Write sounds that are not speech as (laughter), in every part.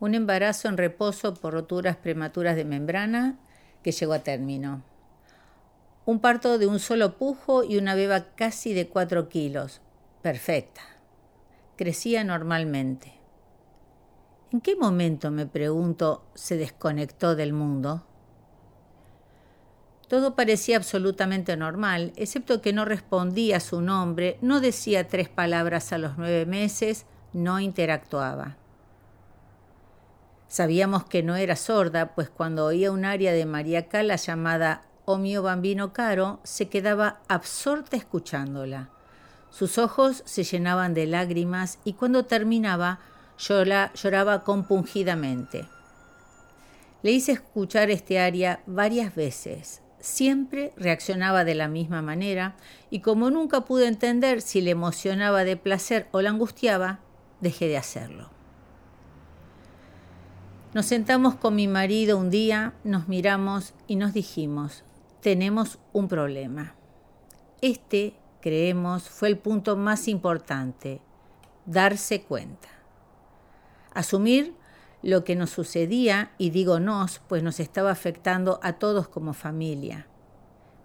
Un embarazo en reposo por roturas prematuras de membrana que llegó a término. Un parto de un solo pujo y una beba casi de cuatro kilos. Perfecta. Crecía normalmente. ¿En qué momento, me pregunto, se desconectó del mundo? Todo parecía absolutamente normal, excepto que no respondía a su nombre, no decía tres palabras a los nueve meses, no interactuaba. Sabíamos que no era sorda, pues cuando oía un aria de María Cala llamada O mio bambino caro, se quedaba absorta escuchándola. Sus ojos se llenaban de lágrimas y cuando terminaba lloraba compungidamente. Le hice escuchar este aria varias veces. Siempre reaccionaba de la misma manera y como nunca pude entender si le emocionaba de placer o la angustiaba, dejé de hacerlo. Nos sentamos con mi marido un día, nos miramos y nos dijimos, tenemos un problema. Este, creemos, fue el punto más importante, darse cuenta. Asumir lo que nos sucedía, y digo nos, pues nos estaba afectando a todos como familia.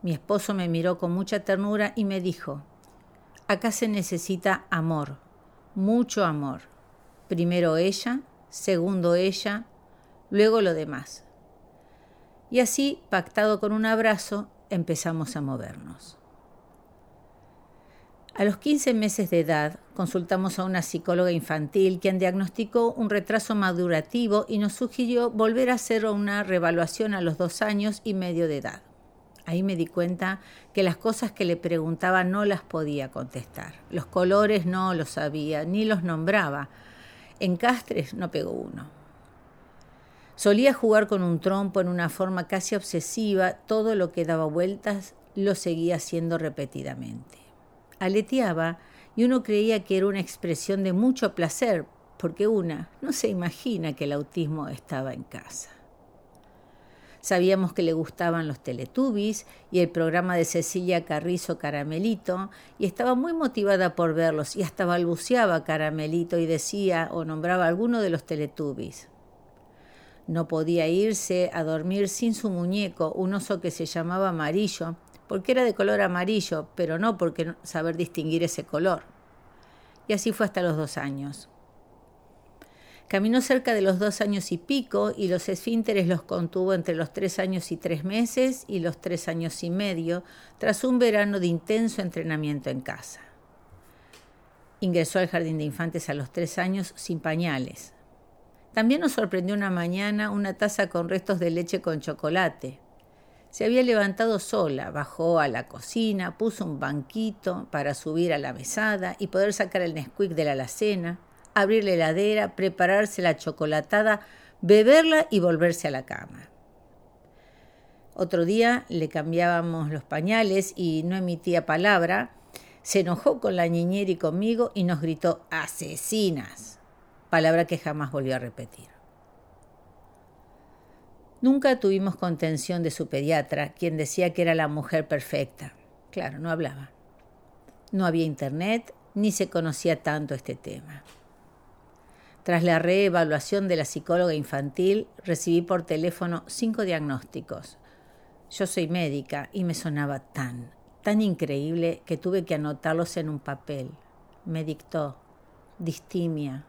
Mi esposo me miró con mucha ternura y me dijo, acá se necesita amor, mucho amor. Primero ella, segundo ella, luego lo demás. Y así, pactado con un abrazo, empezamos a movernos. A los 15 meses de edad consultamos a una psicóloga infantil quien diagnosticó un retraso madurativo y nos sugirió volver a hacer una revaluación a los dos años y medio de edad. Ahí me di cuenta que las cosas que le preguntaba no las podía contestar. Los colores no los sabía, ni los nombraba. En Castres no pegó uno. Solía jugar con un trompo en una forma casi obsesiva, todo lo que daba vueltas lo seguía haciendo repetidamente. Aleteaba y uno creía que era una expresión de mucho placer, porque una no se imagina que el autismo estaba en casa. Sabíamos que le gustaban los Teletubbies y el programa de Cecilia Carrizo Caramelito, y estaba muy motivada por verlos, y hasta balbuceaba Caramelito y decía o nombraba alguno de los Teletubbies. No podía irse a dormir sin su muñeco, un oso que se llamaba amarillo, porque era de color amarillo, pero no porque saber distinguir ese color. Y así fue hasta los dos años. Caminó cerca de los dos años y pico y los esfínteres los contuvo entre los tres años y tres meses y los tres años y medio, tras un verano de intenso entrenamiento en casa. Ingresó al jardín de infantes a los tres años sin pañales. También nos sorprendió una mañana una taza con restos de leche con chocolate. Se había levantado sola, bajó a la cocina, puso un banquito para subir a la mesada y poder sacar el Nesquik de la alacena, abrir la heladera, prepararse la chocolatada, beberla y volverse a la cama. Otro día le cambiábamos los pañales y no emitía palabra. Se enojó con la niñera y conmigo y nos gritó asesinas palabra que jamás volvió a repetir. Nunca tuvimos contención de su pediatra, quien decía que era la mujer perfecta. Claro, no hablaba. No había internet ni se conocía tanto este tema. Tras la reevaluación de la psicóloga infantil, recibí por teléfono cinco diagnósticos. Yo soy médica y me sonaba tan, tan increíble que tuve que anotarlos en un papel. Me dictó distimia,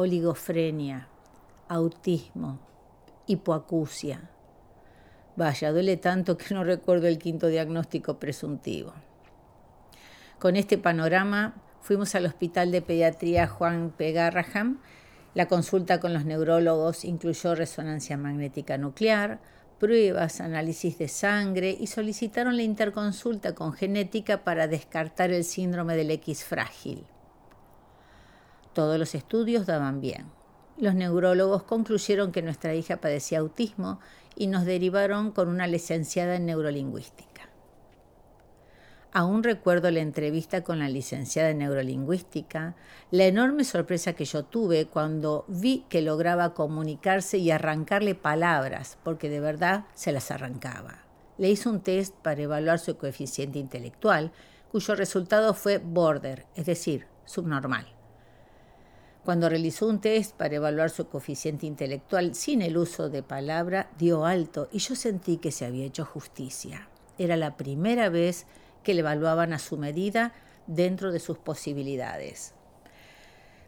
oligofrenia, autismo, hipoacusia. Vaya, duele tanto que no recuerdo el quinto diagnóstico presuntivo. Con este panorama fuimos al Hospital de Pediatría Juan P. Garraham. La consulta con los neurólogos incluyó resonancia magnética nuclear, pruebas, análisis de sangre y solicitaron la interconsulta con genética para descartar el síndrome del X frágil. Todos los estudios daban bien. Los neurólogos concluyeron que nuestra hija padecía autismo y nos derivaron con una licenciada en neurolingüística. Aún recuerdo la entrevista con la licenciada en neurolingüística, la enorme sorpresa que yo tuve cuando vi que lograba comunicarse y arrancarle palabras, porque de verdad se las arrancaba. Le hizo un test para evaluar su coeficiente intelectual, cuyo resultado fue border, es decir, subnormal. Cuando realizó un test para evaluar su coeficiente intelectual sin el uso de palabra, dio alto y yo sentí que se había hecho justicia. Era la primera vez que le evaluaban a su medida dentro de sus posibilidades.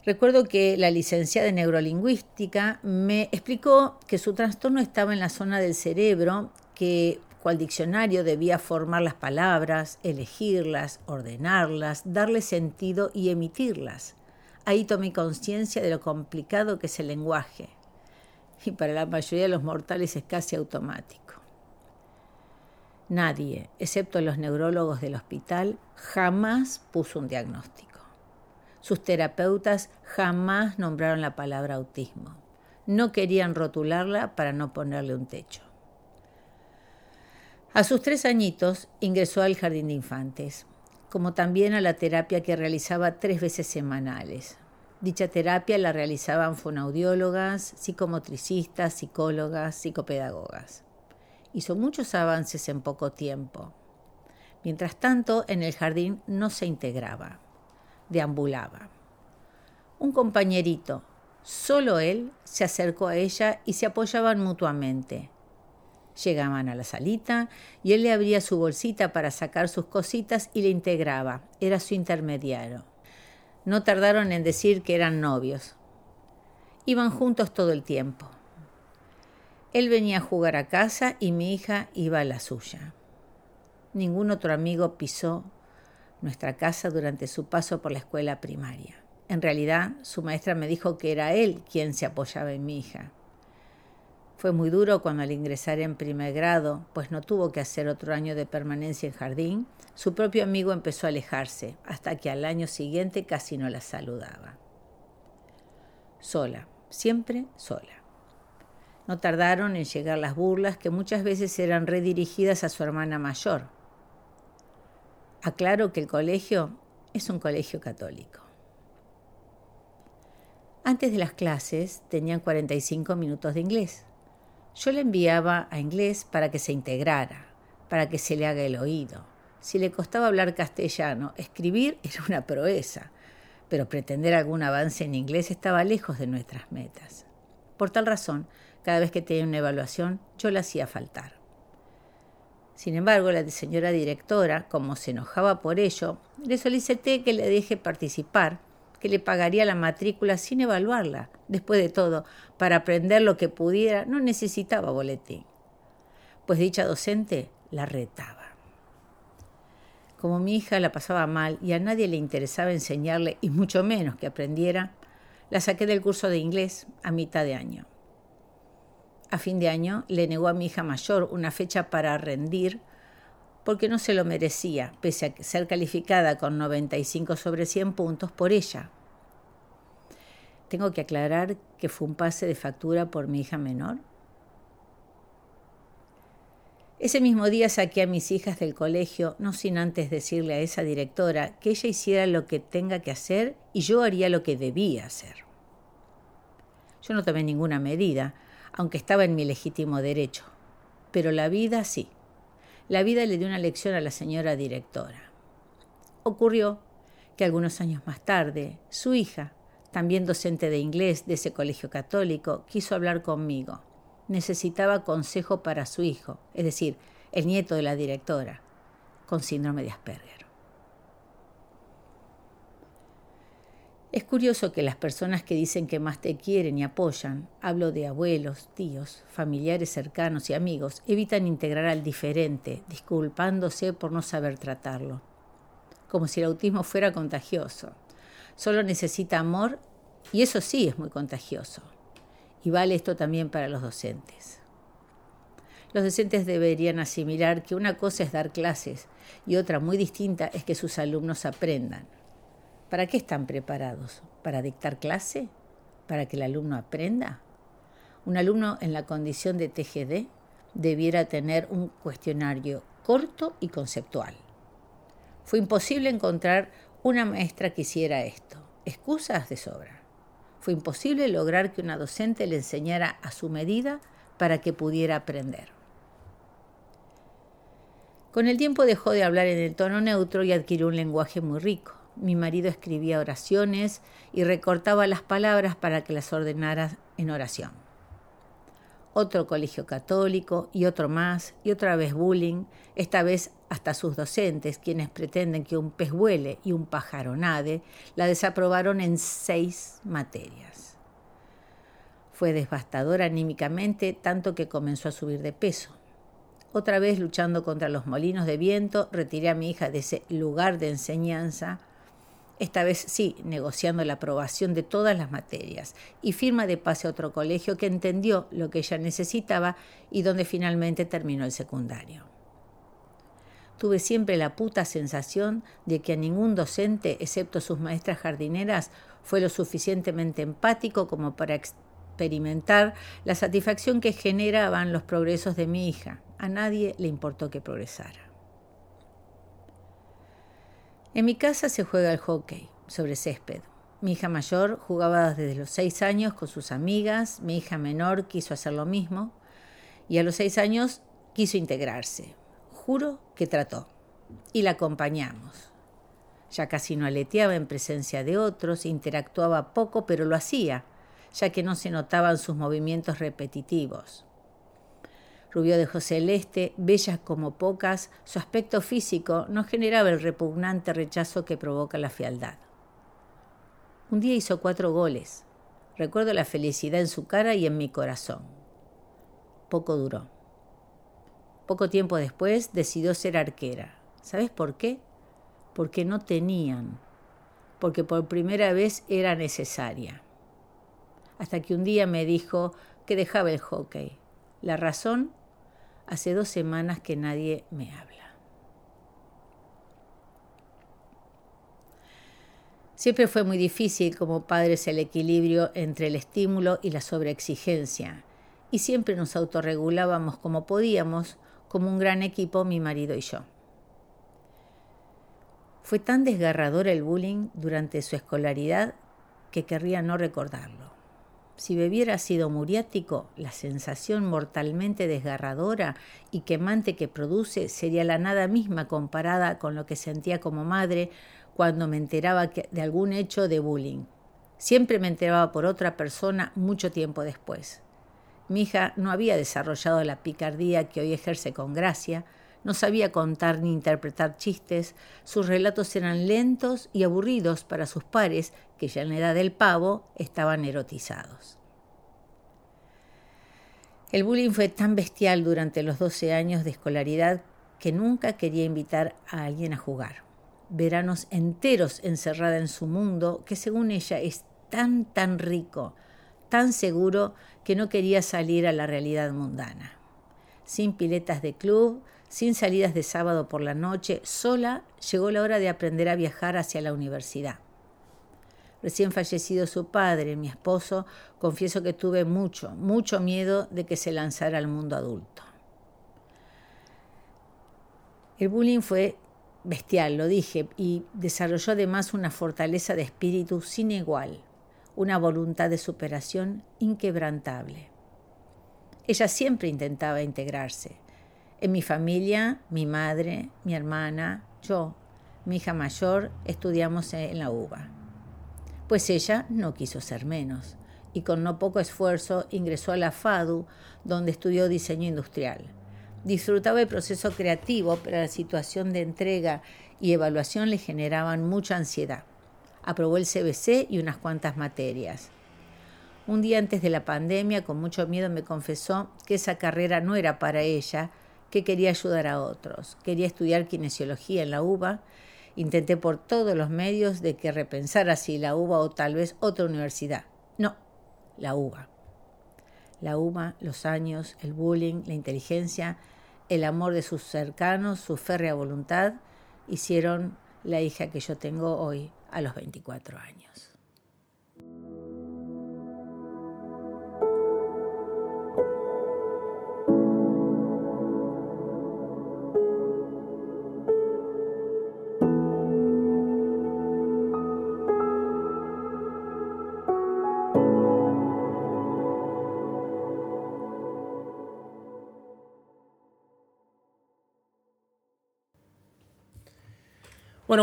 Recuerdo que la licenciada en neurolingüística me explicó que su trastorno estaba en la zona del cerebro que cual diccionario debía formar las palabras, elegirlas, ordenarlas, darle sentido y emitirlas. Ahí tomé conciencia de lo complicado que es el lenguaje. Y para la mayoría de los mortales es casi automático. Nadie, excepto los neurólogos del hospital, jamás puso un diagnóstico. Sus terapeutas jamás nombraron la palabra autismo. No querían rotularla para no ponerle un techo. A sus tres añitos ingresó al jardín de infantes, como también a la terapia que realizaba tres veces semanales. Dicha terapia la realizaban fonaudiólogas, psicomotricistas, psicólogas, psicopedagogas hizo muchos avances en poco tiempo. Mientras tanto, en el jardín no se integraba, deambulaba. Un compañerito, solo él, se acercó a ella y se apoyaban mutuamente. Llegaban a la salita y él le abría su bolsita para sacar sus cositas y le integraba. Era su intermediario. No tardaron en decir que eran novios. Iban juntos todo el tiempo. Él venía a jugar a casa y mi hija iba a la suya. Ningún otro amigo pisó nuestra casa durante su paso por la escuela primaria. En realidad, su maestra me dijo que era él quien se apoyaba en mi hija. Fue muy duro cuando al ingresar en primer grado, pues no tuvo que hacer otro año de permanencia en jardín, su propio amigo empezó a alejarse, hasta que al año siguiente casi no la saludaba. Sola, siempre sola. No tardaron en llegar las burlas que muchas veces eran redirigidas a su hermana mayor. Aclaro que el colegio es un colegio católico. Antes de las clases tenían 45 minutos de inglés. Yo le enviaba a inglés para que se integrara, para que se le haga el oído. Si le costaba hablar castellano, escribir (laughs) era una proeza, pero pretender algún avance en inglés estaba lejos de nuestras metas. Por tal razón, cada vez que tenía una evaluación, yo la hacía faltar. Sin embargo, la señora directora, como se enojaba por ello, le solicité que le deje participar, que le pagaría la matrícula sin evaluarla. Después de todo, para aprender lo que pudiera, no necesitaba boletín. Pues dicha docente la retaba. Como mi hija la pasaba mal y a nadie le interesaba enseñarle, y mucho menos que aprendiera, la saqué del curso de inglés a mitad de año a fin de año le negó a mi hija mayor una fecha para rendir porque no se lo merecía, pese a ser calificada con 95 sobre 100 puntos por ella. Tengo que aclarar que fue un pase de factura por mi hija menor. Ese mismo día saqué a mis hijas del colegio, no sin antes decirle a esa directora que ella hiciera lo que tenga que hacer y yo haría lo que debía hacer. Yo no tomé ninguna medida, aunque estaba en mi legítimo derecho. Pero la vida sí. La vida le dio una lección a la señora directora. Ocurrió que algunos años más tarde, su hija, también docente de inglés de ese colegio católico, quiso hablar conmigo. Necesitaba consejo para su hijo, es decir, el nieto de la directora, con síndrome de Asperger. Es curioso que las personas que dicen que más te quieren y apoyan, hablo de abuelos, tíos, familiares cercanos y amigos, evitan integrar al diferente, disculpándose por no saber tratarlo. Como si el autismo fuera contagioso. Solo necesita amor y eso sí es muy contagioso. Y vale esto también para los docentes. Los docentes deberían asimilar que una cosa es dar clases y otra muy distinta es que sus alumnos aprendan. ¿Para qué están preparados? ¿Para dictar clase? ¿Para que el alumno aprenda? Un alumno en la condición de TGD debiera tener un cuestionario corto y conceptual. Fue imposible encontrar una maestra que hiciera esto. Excusas de sobra. Fue imposible lograr que una docente le enseñara a su medida para que pudiera aprender. Con el tiempo dejó de hablar en el tono neutro y adquirió un lenguaje muy rico Mi marido escribía oraciones y recortaba las palabras para que las ordenara en oración. Otro colegio católico y otro más y otra vez bullying, esta vez hasta sus docentes, quienes pretenden que un pez vuele y un pájaro nade, la desaprobaron en seis materias. Fue devastadora anímicamente tanto que comenzó a subir de peso. Otra vez luchando contra los molinos de viento, retiré a mi hija de ese lugar de enseñanza esta vez sí, negociando la aprobación de todas las materias, y firma de pase a otro colegio que entendió lo que ella necesitaba y donde finalmente terminó el secundario. Tuve siempre la puta sensación de que a ningún docente, excepto sus maestras jardineras, fue lo suficientemente empático como para experimentar la satisfacción que generaban los progresos de mi hija. A nadie le importó que progresara. En mi casa se juega el hockey sobre césped. Mi hija mayor jugaba desde los seis años con sus amigas, mi hija menor quiso hacer lo mismo y a los seis años quiso integrarse. Juro que trató y la acompañamos. Ya casi no aleteaba en presencia de otros, interactuaba poco, pero lo hacía, ya que no se notaban sus movimientos repetitivos rubio de celeste, bella como pocas, su aspecto físico no generaba el repugnante rechazo que provoca la fealdad. Un día hizo cuatro goles. Recuerdo la felicidad en su cara y en mi corazón. Poco duró. Poco tiempo después decidió ser arquera. ¿Sabes por qué? Porque no tenían. Porque por primera vez era necesaria. Hasta que un día me dijo que dejaba el hockey. La razón Hace dos semanas que nadie me habla. Siempre fue muy difícil como padres el equilibrio entre el estímulo y la sobreexigencia, y siempre nos autorregulábamos como podíamos, como un gran equipo mi marido y yo. Fue tan desgarrador el bullying durante su escolaridad que querría no recordarlo. Si bebiera ácido muriático, la sensación mortalmente desgarradora y quemante que produce sería la nada misma comparada con lo que sentía como madre cuando me enteraba de algún hecho de bullying. Siempre me enteraba por otra persona mucho tiempo después. Mi hija no había desarrollado la picardía que hoy ejerce con gracia, no sabía contar ni interpretar chistes, sus relatos eran lentos y aburridos para sus pares, que ya en la edad del pavo estaban erotizados. El bullying fue tan bestial durante los 12 años de escolaridad que nunca quería invitar a alguien a jugar. Veranos enteros encerrada en su mundo, que según ella es tan, tan rico, tan seguro que no quería salir a la realidad mundana. Sin piletas de club, sin salidas de sábado por la noche, sola, llegó la hora de aprender a viajar hacia la universidad. Recién fallecido su padre, mi esposo, confieso que tuve mucho, mucho miedo de que se lanzara al mundo adulto. El bullying fue bestial, lo dije, y desarrolló además una fortaleza de espíritu sin igual, una voluntad de superación inquebrantable. Ella siempre intentaba integrarse, en mi familia, mi madre, mi hermana, yo, mi hija mayor, estudiamos en la UBA. Pues ella no quiso ser menos y con no poco esfuerzo ingresó a la FADU, donde estudió diseño industrial. Disfrutaba el proceso creativo, pero la situación de entrega y evaluación le generaban mucha ansiedad. Aprobó el CBC y unas cuantas materias. Un día antes de la pandemia, con mucho miedo, me confesó que esa carrera no era para ella, que quería ayudar a otros. Quería estudiar kinesiología en la UBA. Intenté por todos los medios de que repensara si la UBA o tal vez otra universidad. No, la UBA. La UBA, los años, el bullying, la inteligencia, el amor de sus cercanos, su férrea voluntad, hicieron la hija que yo tengo hoy a los 24 años.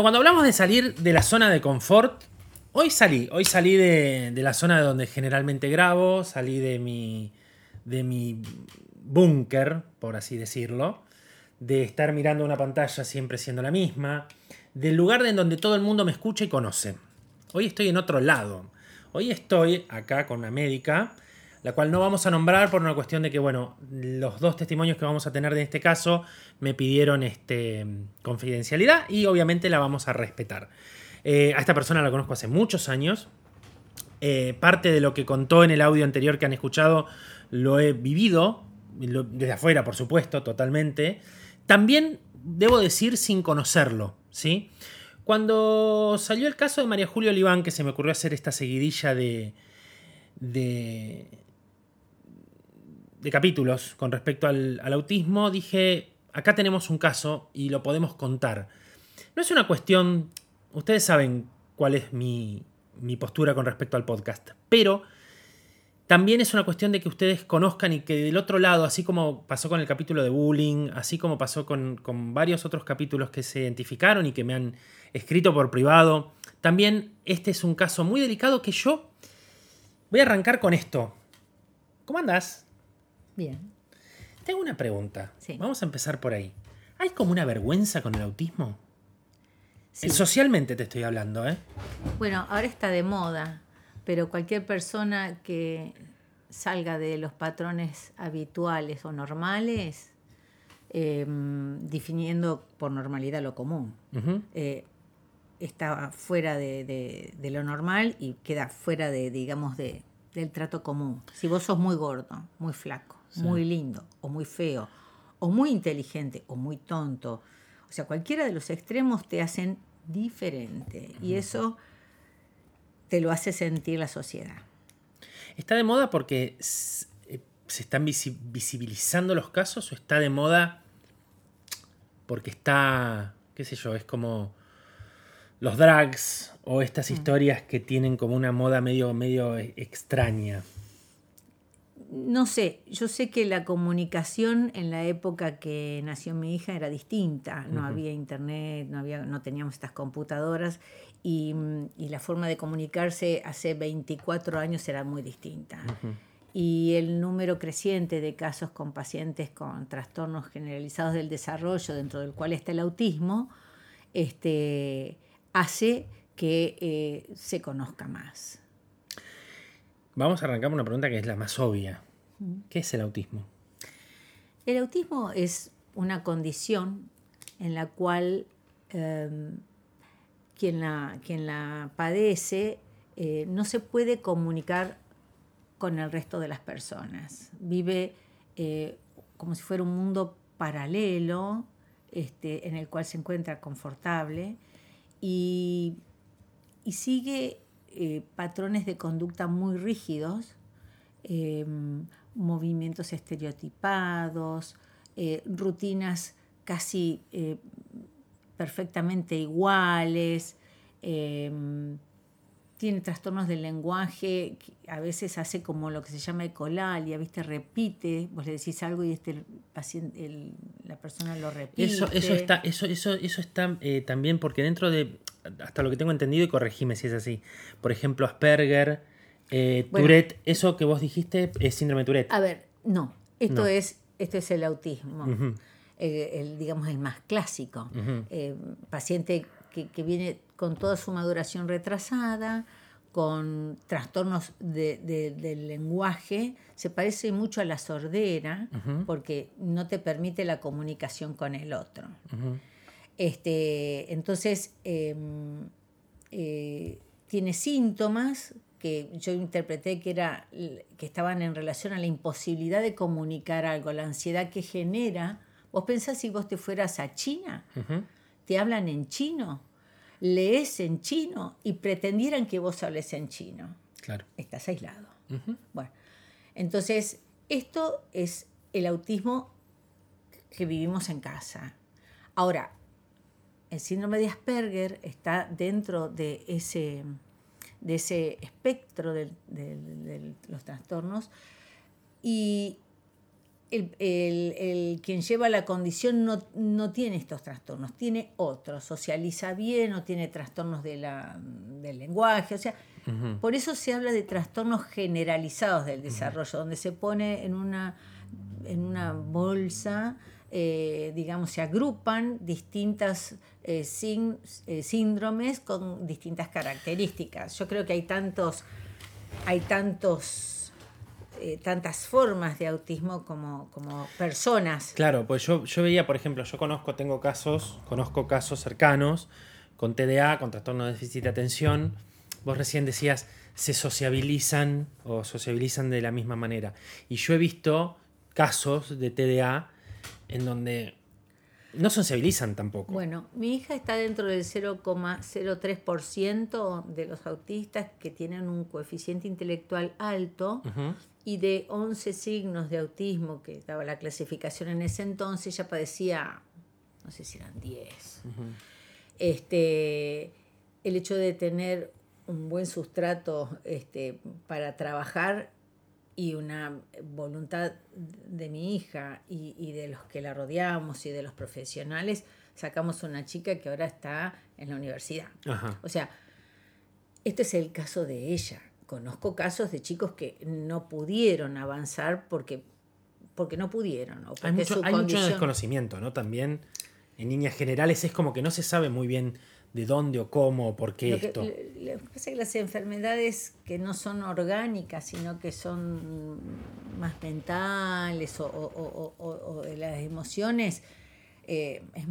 Cuando hablamos de salir de la zona de confort, hoy salí, hoy salí de, la zona de donde generalmente grabo, salí de mi, de mi búnker, por así decirlo, de estar mirando una pantalla siempre siendo la misma, del lugar en donde todo el mundo me escucha y conoce. Hoy estoy en otro lado. Hoy estoy acá con una médica, la cual no vamos a nombrar por una cuestión de que, bueno, los dos testimonios que vamos a tener de este caso me pidieron este, confidencialidad y obviamente la vamos a respetar. Eh, a esta persona la conozco hace muchos años. Eh, parte de lo que contó en el audio anterior que han escuchado lo he vivido, desde afuera, por supuesto, totalmente. También debo decir sin conocerlo, ¿sí? Cuando salió el caso de María Julio Oliván, que se me ocurrió hacer esta seguidilla de, de capítulos con respecto al, autismo, dije, acá tenemos un caso y lo podemos contar. No es una cuestión, ustedes saben cuál es mi, mi postura con respecto al podcast, pero también es una cuestión de que ustedes conozcan y que del otro lado, así como pasó con el capítulo de bullying, así como pasó con, con, varios otros capítulos que se identificaron y que me han escrito por privado, también este es un caso muy delicado que yo voy a arrancar con esto. ¿Cómo andas? Bien. Tengo una pregunta. Vamos a empezar por ahí. ¿Hay como una vergüenza con el autismo? Sí. Socialmente te estoy hablando, ¿eh? Bueno, ahora está de moda pero cualquier persona que salga de los patrones habituales o normales, em, definiendo por normalidad lo común, eh, está fuera de, lo normal y queda fuera de, digamos, de, del trato común. Si vos sos muy gordo, muy flaco, muy lindo o muy feo, o muy inteligente o muy tonto, o sea, cualquiera de los extremos te hacen diferente. Y eso te lo hace sentir la sociedad. ¿Está de moda porque eh, se están visibilizando los casos o está de moda porque está, qué sé yo, es como los drags o estas mm. historias que tienen como una moda medio, medio e-, extraña? No sé, yo sé que la comunicación en la época que nació mi hija era distinta, no había internet, no, había, no teníamos estas computadoras y, la forma de comunicarse hace 24 años era muy distinta. Y el número creciente de casos con pacientes con trastornos generalizados del desarrollo, dentro del cual está el autismo, este, hace que eh, se conozca más. Vamos a arrancar una pregunta que es la más obvia. ¿Qué es el autismo? El autismo es una condición en la cual em, quien, la, quien, la, padece eh, no se puede comunicar con el resto de las personas. Vive eh, como si fuera un mundo paralelo este, en el cual se encuentra confortable y, y sigue eh, patrones de conducta muy rígidos, em, movimientos estereotipados, eh, rutinas casi eh, perfectamente iguales, em, tiene trastornos del lenguaje, a veces hace como lo que se llama ecolalia, ¿viste? Repite, vos le decís algo y este paciente, la persona lo repite. Eso, eso está, eso, eso, eso está también porque dentro de, hasta lo que tengo entendido, y corregime si es así. Por ejemplo, Asperger, eh, Tourette, eso que vos dijiste es síndrome de Tourette. A ver, no. Esto, Es, esto es el autismo, el, digamos el más clásico. Eh, paciente que, viene con toda su maduración retrasada, con trastornos del lenguaje, se parece mucho a la sordera porque no te permite la comunicación con el otro. Este, entonces, em, eh, tiene síntomas que yo interpreté que, era, que estaban en relación a la imposibilidad de comunicar algo, la ansiedad que genera. Vos pensás si vos te fueras a China, te hablan en chino, lees en chino y pretendieran que vos hables en chino. Claro. Estás aislado. Bueno, entonces, esto es el autismo que vivimos en casa. Ahora, el síndrome de Asperger está dentro de ese, de ese espectro de, los trastornos. Y el, el- el quien lleva la condición no, no tiene estos trastornos, tiene otros, socializa bien o tiene trastornos de la, del lenguaje, o sea, por eso se habla de trastornos generalizados del desarrollo, donde se pone en una, en una bolsa, eh, digamos, se agrupan distintas eh, sin- eh, síndromes con distintas características. Yo creo que hay tantos, hay tantos, eh, tantas formas de autismo como, como personas. Claro, pues yo, yo veía, por ejemplo, yo conozco, tengo casos, conozco casos cercanos con TDA, con trastorno de déficit de atención. Vos recién decías, se sociabilizan o sociabilizan de la misma manera. Y yo he visto casos de TDA en donde no sociabilizan tampoco. Bueno, mi hija está dentro del 0,03% de los autistas que tienen un coeficiente intelectual alto y de 11 signos de autismo que daba la clasificación en ese entonces, ya padecía, no sé si eran 10. este, el hecho de tener un buen sustrato este, para trabajar y una voluntad de mi hija y, y de los que la rodeamos y de los profesionales, sacamos una chica que ahora está en la universidad. Ajá. O sea, este es el caso de ella. Conozco casos de chicos que no pudieron avanzar porque, porque no pudieron. O porque Hay mucho, su hay mucho desconocimiento, ¿no? También en líneas generales es como que no se sabe muy bien de dónde o cómo o por qué Lo esto. lo- lo que pasa es que las enfermedades que no son orgánicas, sino que son más mentales o, o- o- o- de las emociones, eh, es,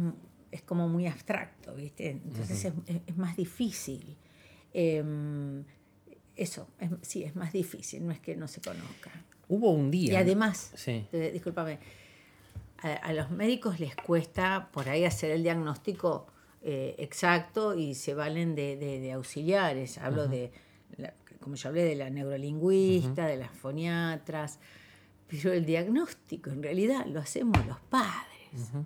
es como muy abstracto, ¿viste? Entonces es, es- es más difícil. Eh, eso, es- sí, es más difícil, no es que no se conozca. Hubo un día. Y además, Sí. eh, discúlpame, a, a los médicos les cuesta por ahí hacer el diagnóstico eh, exacto y se valen de, de- de auxiliares. Hablo de, la- como yo hablé, de la neurolingüista, de las foniatras, pero el diagnóstico en realidad lo hacemos los padres.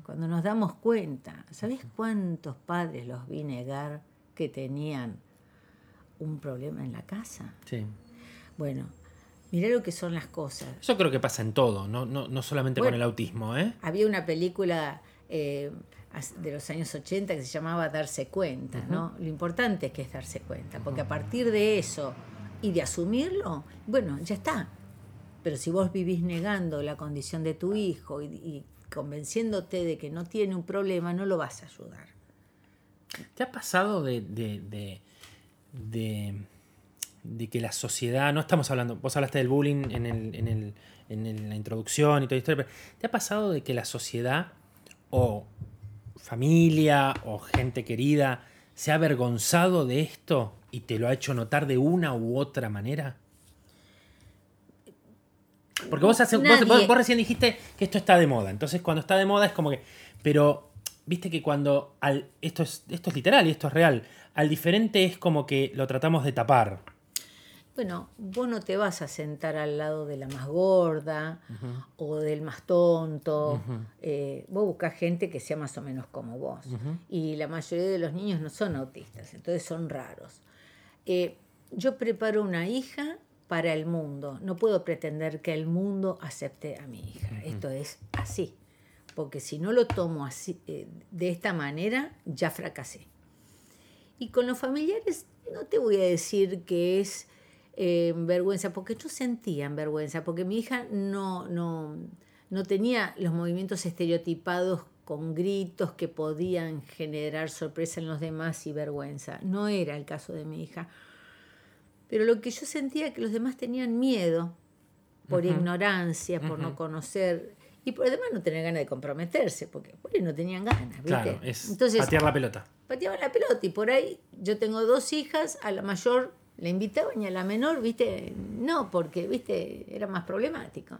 Cuando nos damos cuenta, ¿sabes cuántos padres los vi negar que tenían un problema en la casa? sí. Bueno, mirá lo que son las cosas. Eso creo que pasa en todo, no, no, no solamente con el autismo, ¿eh? Había una película eh, de los años 80 que se llamaba Darse cuenta, ¿no? Lo importante es que es darse cuenta, porque a partir de eso y de asumirlo, bueno, ya está. Pero si vos vivís negando la condición de tu hijo y, y convenciéndote de que no tiene un problema, no lo vas a ayudar. ¿Te ha pasado de, de, de, de- de que la sociedad, no estamos hablando, vos hablaste del bullying en, el, en, el, en el- la introducción y toda la historia, pero ¿te ha pasado de que la sociedad o familia o gente querida se ha avergonzado de esto y te lo ha hecho notar de una u otra manera? Porque vos, hace- vos- Nadie. vos- vos recién dijiste que esto está de moda. Entonces, cuando está de moda es como que. Pero, viste que cuando. Al, esto, es, esto es literal y esto es real. Al diferente es como que lo tratamos de tapar. Bueno, vos no te vas a sentar al lado de la más gorda o del más tonto. Eh, vos buscás gente que sea más o menos como vos. Y la mayoría de los niños no son autistas, entonces son raros. Eh, yo preparo una hija para el mundo. No puedo pretender que el mundo acepte a mi hija. Esto es así. Porque si no lo tomo así, eh, de esta manera, ya fracasé. Y con los familiares no te voy a decir que es eh, vergüenza, porque yo sentía vergüenza, porque mi hija no, no, no tenía los movimientos estereotipados con gritos que podían generar sorpresa en los demás y vergüenza. No era el caso de mi hija. Pero lo que yo sentía que los demás tenían miedo por ignorancia, por no conocer y por además no tener ganas de comprometerse, porque por ahí no tenían ganas. ¿viste? Claro, es Entonces, patear la pelota. pateaban la pelota y por ahí yo tengo dos hijas, a la mayor la invitaban y a la menor, viste, no, porque, viste, era más problemático.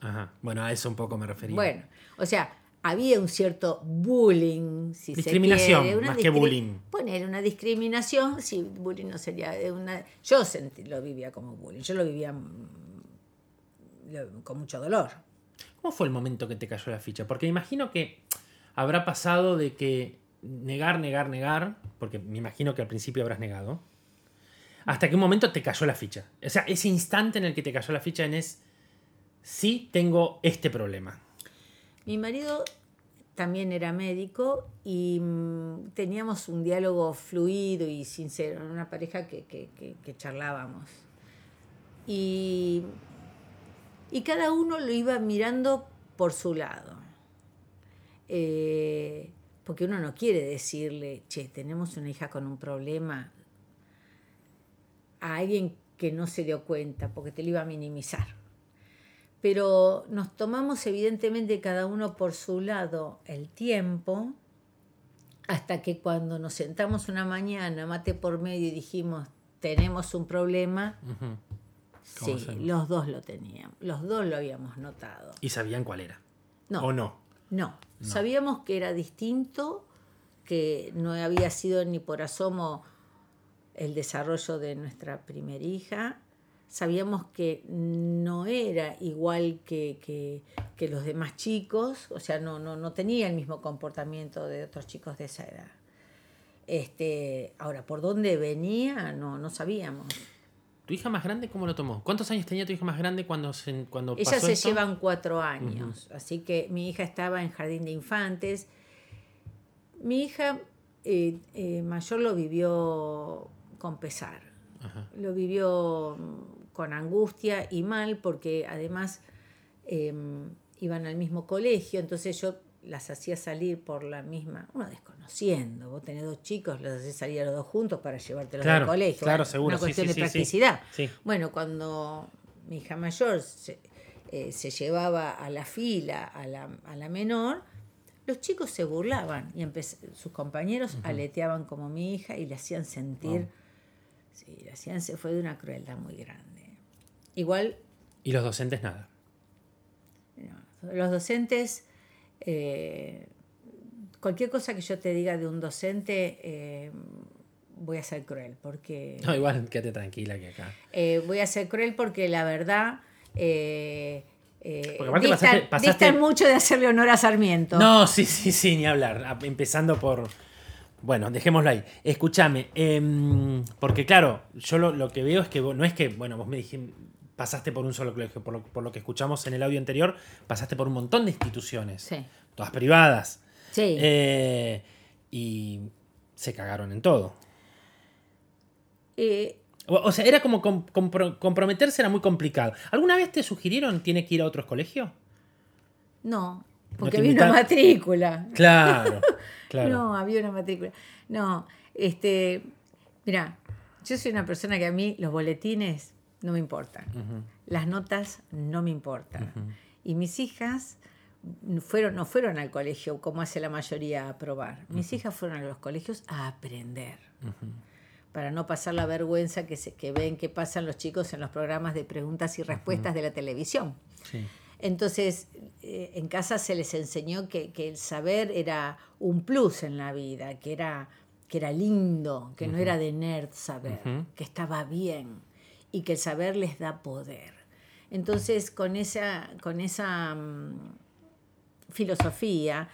Ajá. Bueno, a eso un poco me refería. Bueno, o sea, había un cierto bullying, si Discriminación, se quiere. una más que bullying. Poner una discriminación, si bullying no sería una... Yo sentí- lo vivía como bullying, yo lo vivía mm, con mucho dolor. ¿Cómo fue el momento que te cayó la ficha? Porque imagino que habrá pasado de que negar, negar, negar, porque me imagino que al principio habrás negado, hasta qué momento te cayó la ficha. O sea, ese instante en el que te cayó la ficha en es, sí tengo este problema. Mi marido también era médico y mm, teníamos un diálogo fluido y sincero, una pareja que, que, que, charlábamos. Y, y, cada uno lo iba mirando por su lado. Eh, porque uno no quiere decirle, che, tenemos una hija con un problema a alguien que no se dio cuenta, porque te lo iba a minimizar pero nos tomamos evidentemente cada uno por su lado el tiempo hasta que cuando nos sentamos una mañana, mate por medio y dijimos, tenemos un problema, sí, los dos lo teníamos, los dos lo habíamos notado. ¿Y sabían cuál era? No. ¿O no? No, no. sabíamos que era distinto, que no había sido ni por asomo el desarrollo de nuestra primera hija, sabíamos que no era igual que, los demás chicos, o sea, no, no, no, tenía el mismo comportamiento de otros chicos de esa edad. Este, ahora, ¿por dónde venía? No, no sabíamos. ¿Tu hija más grande cómo lo tomó? ¿Cuántos años tenía tu hija más grande cuando, se, cuando Ellas se llevan cuatro años, así que mi hija estaba en jardín de infantes. Mi hija eh, eh, mayor lo vivió con pesar. Lo vivió con angustia y mal porque además em, iban al mismo colegio, entonces yo las hacía salir por la misma, uno desconociendo, vos tenés dos chicos, los hacés salir a los dos juntos para llevártelos al colegio. Claro, seguro. Una cuestión de practicidad. Bueno, cuando mi hija mayor se, eh, llevaba a la fila a la, a la menor, los chicos se burlaban y sus compañeros aleteaban como mi hija y le hacían sentir, sí, hacían, se fue de una crueldad muy grande. Igual. ¿Y los docentes nada? los docentes, eh, cualquier cosa que yo te diga de un docente, eh, voy a ser cruel, porque... No, igual, quédate tranquila que acá. Eh, voy a ser cruel porque la verdad... distan, pasaste, mucho de hacerle honor a Sarmiento. No, sí, sí, sí, ni hablar. Empezando por... Bueno, dejémoslo ahí. Escúchame, em, porque claro, yo lo, lo, que veo es que no es que, bueno, vos me dijiste, pasaste por un solo colegio, por lo, que escuchamos en el audio anterior, pasaste por un montón de instituciones, todas privadas. Sí. Eh, y se cagaron en todo. Eh, o, sea, era como comprometerse era muy complicado. ¿Alguna vez te sugirieron tiene que ir a otros colegios? No, porque había una matrícula. Claro, (laughs) claro. no, había una matrícula. No, este, mira, yo soy una persona que a mí los boletines no me importan. Las notas no me importan. Y mis hijas fueron, no fueron al colegio como hace la mayoría a probar. Mis hijas fueron a los colegios a aprender. Para no pasar la vergüenza que, se, que ven que pasan los chicos en los programas de preguntas y respuestas de la televisión. Entonces, eh, en casa se les enseñó que, el saber era un plus en la vida, que era, que era lindo, que no era de nerd saber, que estaba bien y que el saber les da poder. Entonces, con esa, con esa mm, filosofía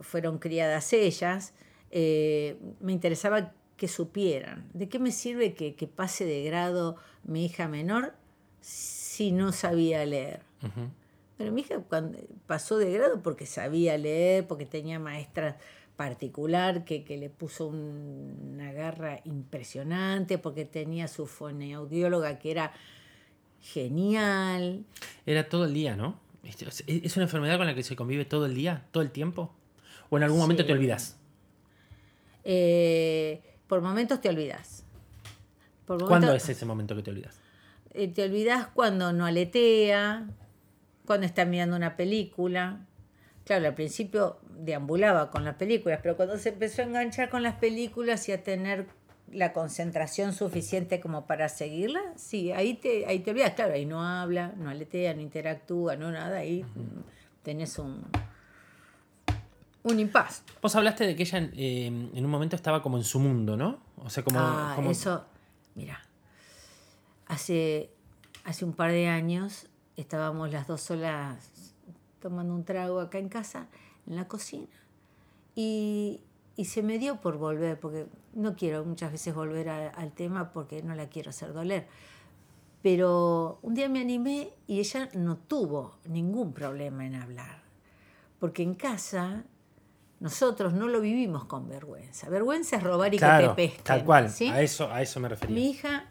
fueron criadas ellas, eh, me interesaba que supieran. ¿De qué me sirve que, pase de grado mi hija menor si no sabía leer? Pero mi hija cuando pasó de grado porque sabía leer, porque tenía maestras particular que, le puso una garra impresionante porque tenía su foneaudióloga que era genial. Era todo el día, ¿no? Este, ¿Es una enfermedad con la que se convive todo el día, todo el tiempo? ¿O en algún momento te olvidas? Eh, por momentos te olvidas. ¿Cuándo es ese momento que te olvidas? Eh, te olvidas cuando no aletea, cuando está mirando una película, claro, al principio deambulaba con las películas, pero cuando se empezó a enganchar con las películas y a tener la concentración suficiente como para seguirla, sí, ahí te, ahí te olvidas, claro, ahí no habla, no aletea, no interactúa, no nada, ahí tenés un, un impas. Vos hablaste de que ella eh, en un momento estaba como en su mundo, ¿no? O sea, como... Ah, eso, mira, hace, hace un par de años estábamos las dos solas tomando un trago acá en casa, en la cocina, y, se me dio por volver, porque no quiero muchas veces volver al tema porque no la quiero hacer doler. Pero un día me animé y ella no tuvo ningún problema en hablar. Porque en casa nosotros no lo vivimos con vergüenza. Vergüenza es robar y que te pesquen. Tal cual, ¿sí? a, eso, a eso me refería. Mi hija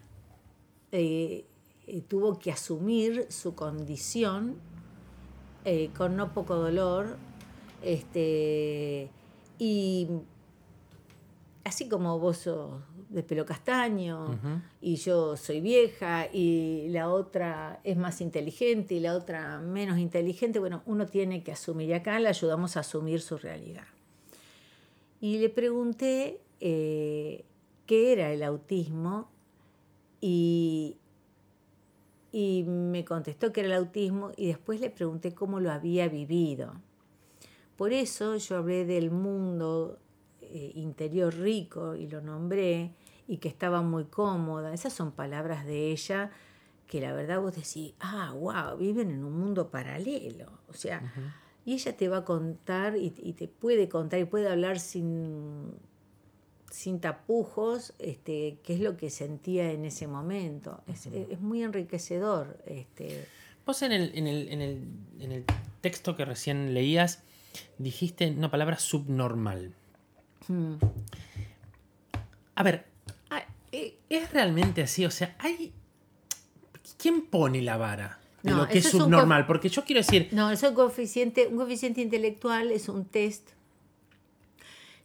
eh, eh, tuvo que asumir su condición eh, con no poco dolor. Este, y así como vos sos de pelo castaño Ujú. y yo soy vieja y la otra es más inteligente y la otra menos inteligente, bueno, uno tiene que asumir y acá le ayudamos a asumir su realidad. Y le pregunté eh, qué era el autismo y, y me contestó que era el autismo y después le pregunté cómo lo había vivido. Por eso yo hablé del mundo eh, interior rico y lo nombré y que estaba muy cómoda. Esas son palabras de ella que la verdad vos decís, ah, wow, viven en un mundo paralelo. O sea, y ella te va a contar y, y te puede contar y puede hablar sin, sin tapujos este, qué es lo que sentía en ese momento. Es, es muy enriquecedor. Este, Vos en el, en, el, en, el, en el texto que recién leías dijiste una palabra subnormal. hmm. A ver, ah, eh, ¿es realmente así? O sea, hay... ¿Quién pone la vara de No, lo que es subnormal? Porque yo quiero decir... No, eso es un coeficiente, un coeficiente intelectual es un test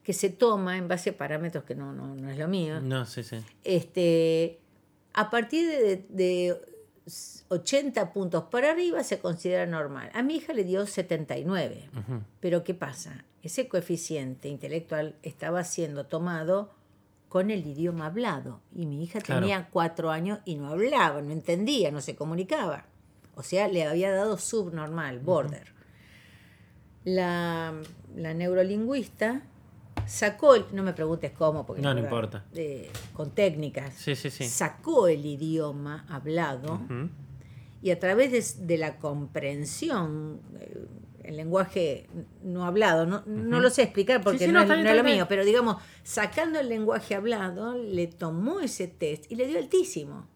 que se toma en base a parámetros que no, no, no es lo mío. No, sí, sí. Este, a partir de, de 80 puntos para arriba se considera normal. A mi hija le dio 79. Ujú. Pero ¿qué pasa? Ese coeficiente intelectual estaba siendo tomado con el idioma hablado. Y mi hija Claro. tenía cuatro años y no hablaba, no entendía, no se comunicaba. O sea, le había dado subnormal, border. la, la neurolingüista sacó, el- no me preguntes cómo, porque No, no importa. eh, con técnicas, Sí, sí, sí. sacó el idioma hablado y a través de, de la comprensión, eh, el lenguaje no hablado, no, no lo sé explicar porque no, no, es, no lo mío, pero digamos, sacando el lenguaje hablado, le tomó ese test y le dio altísimo.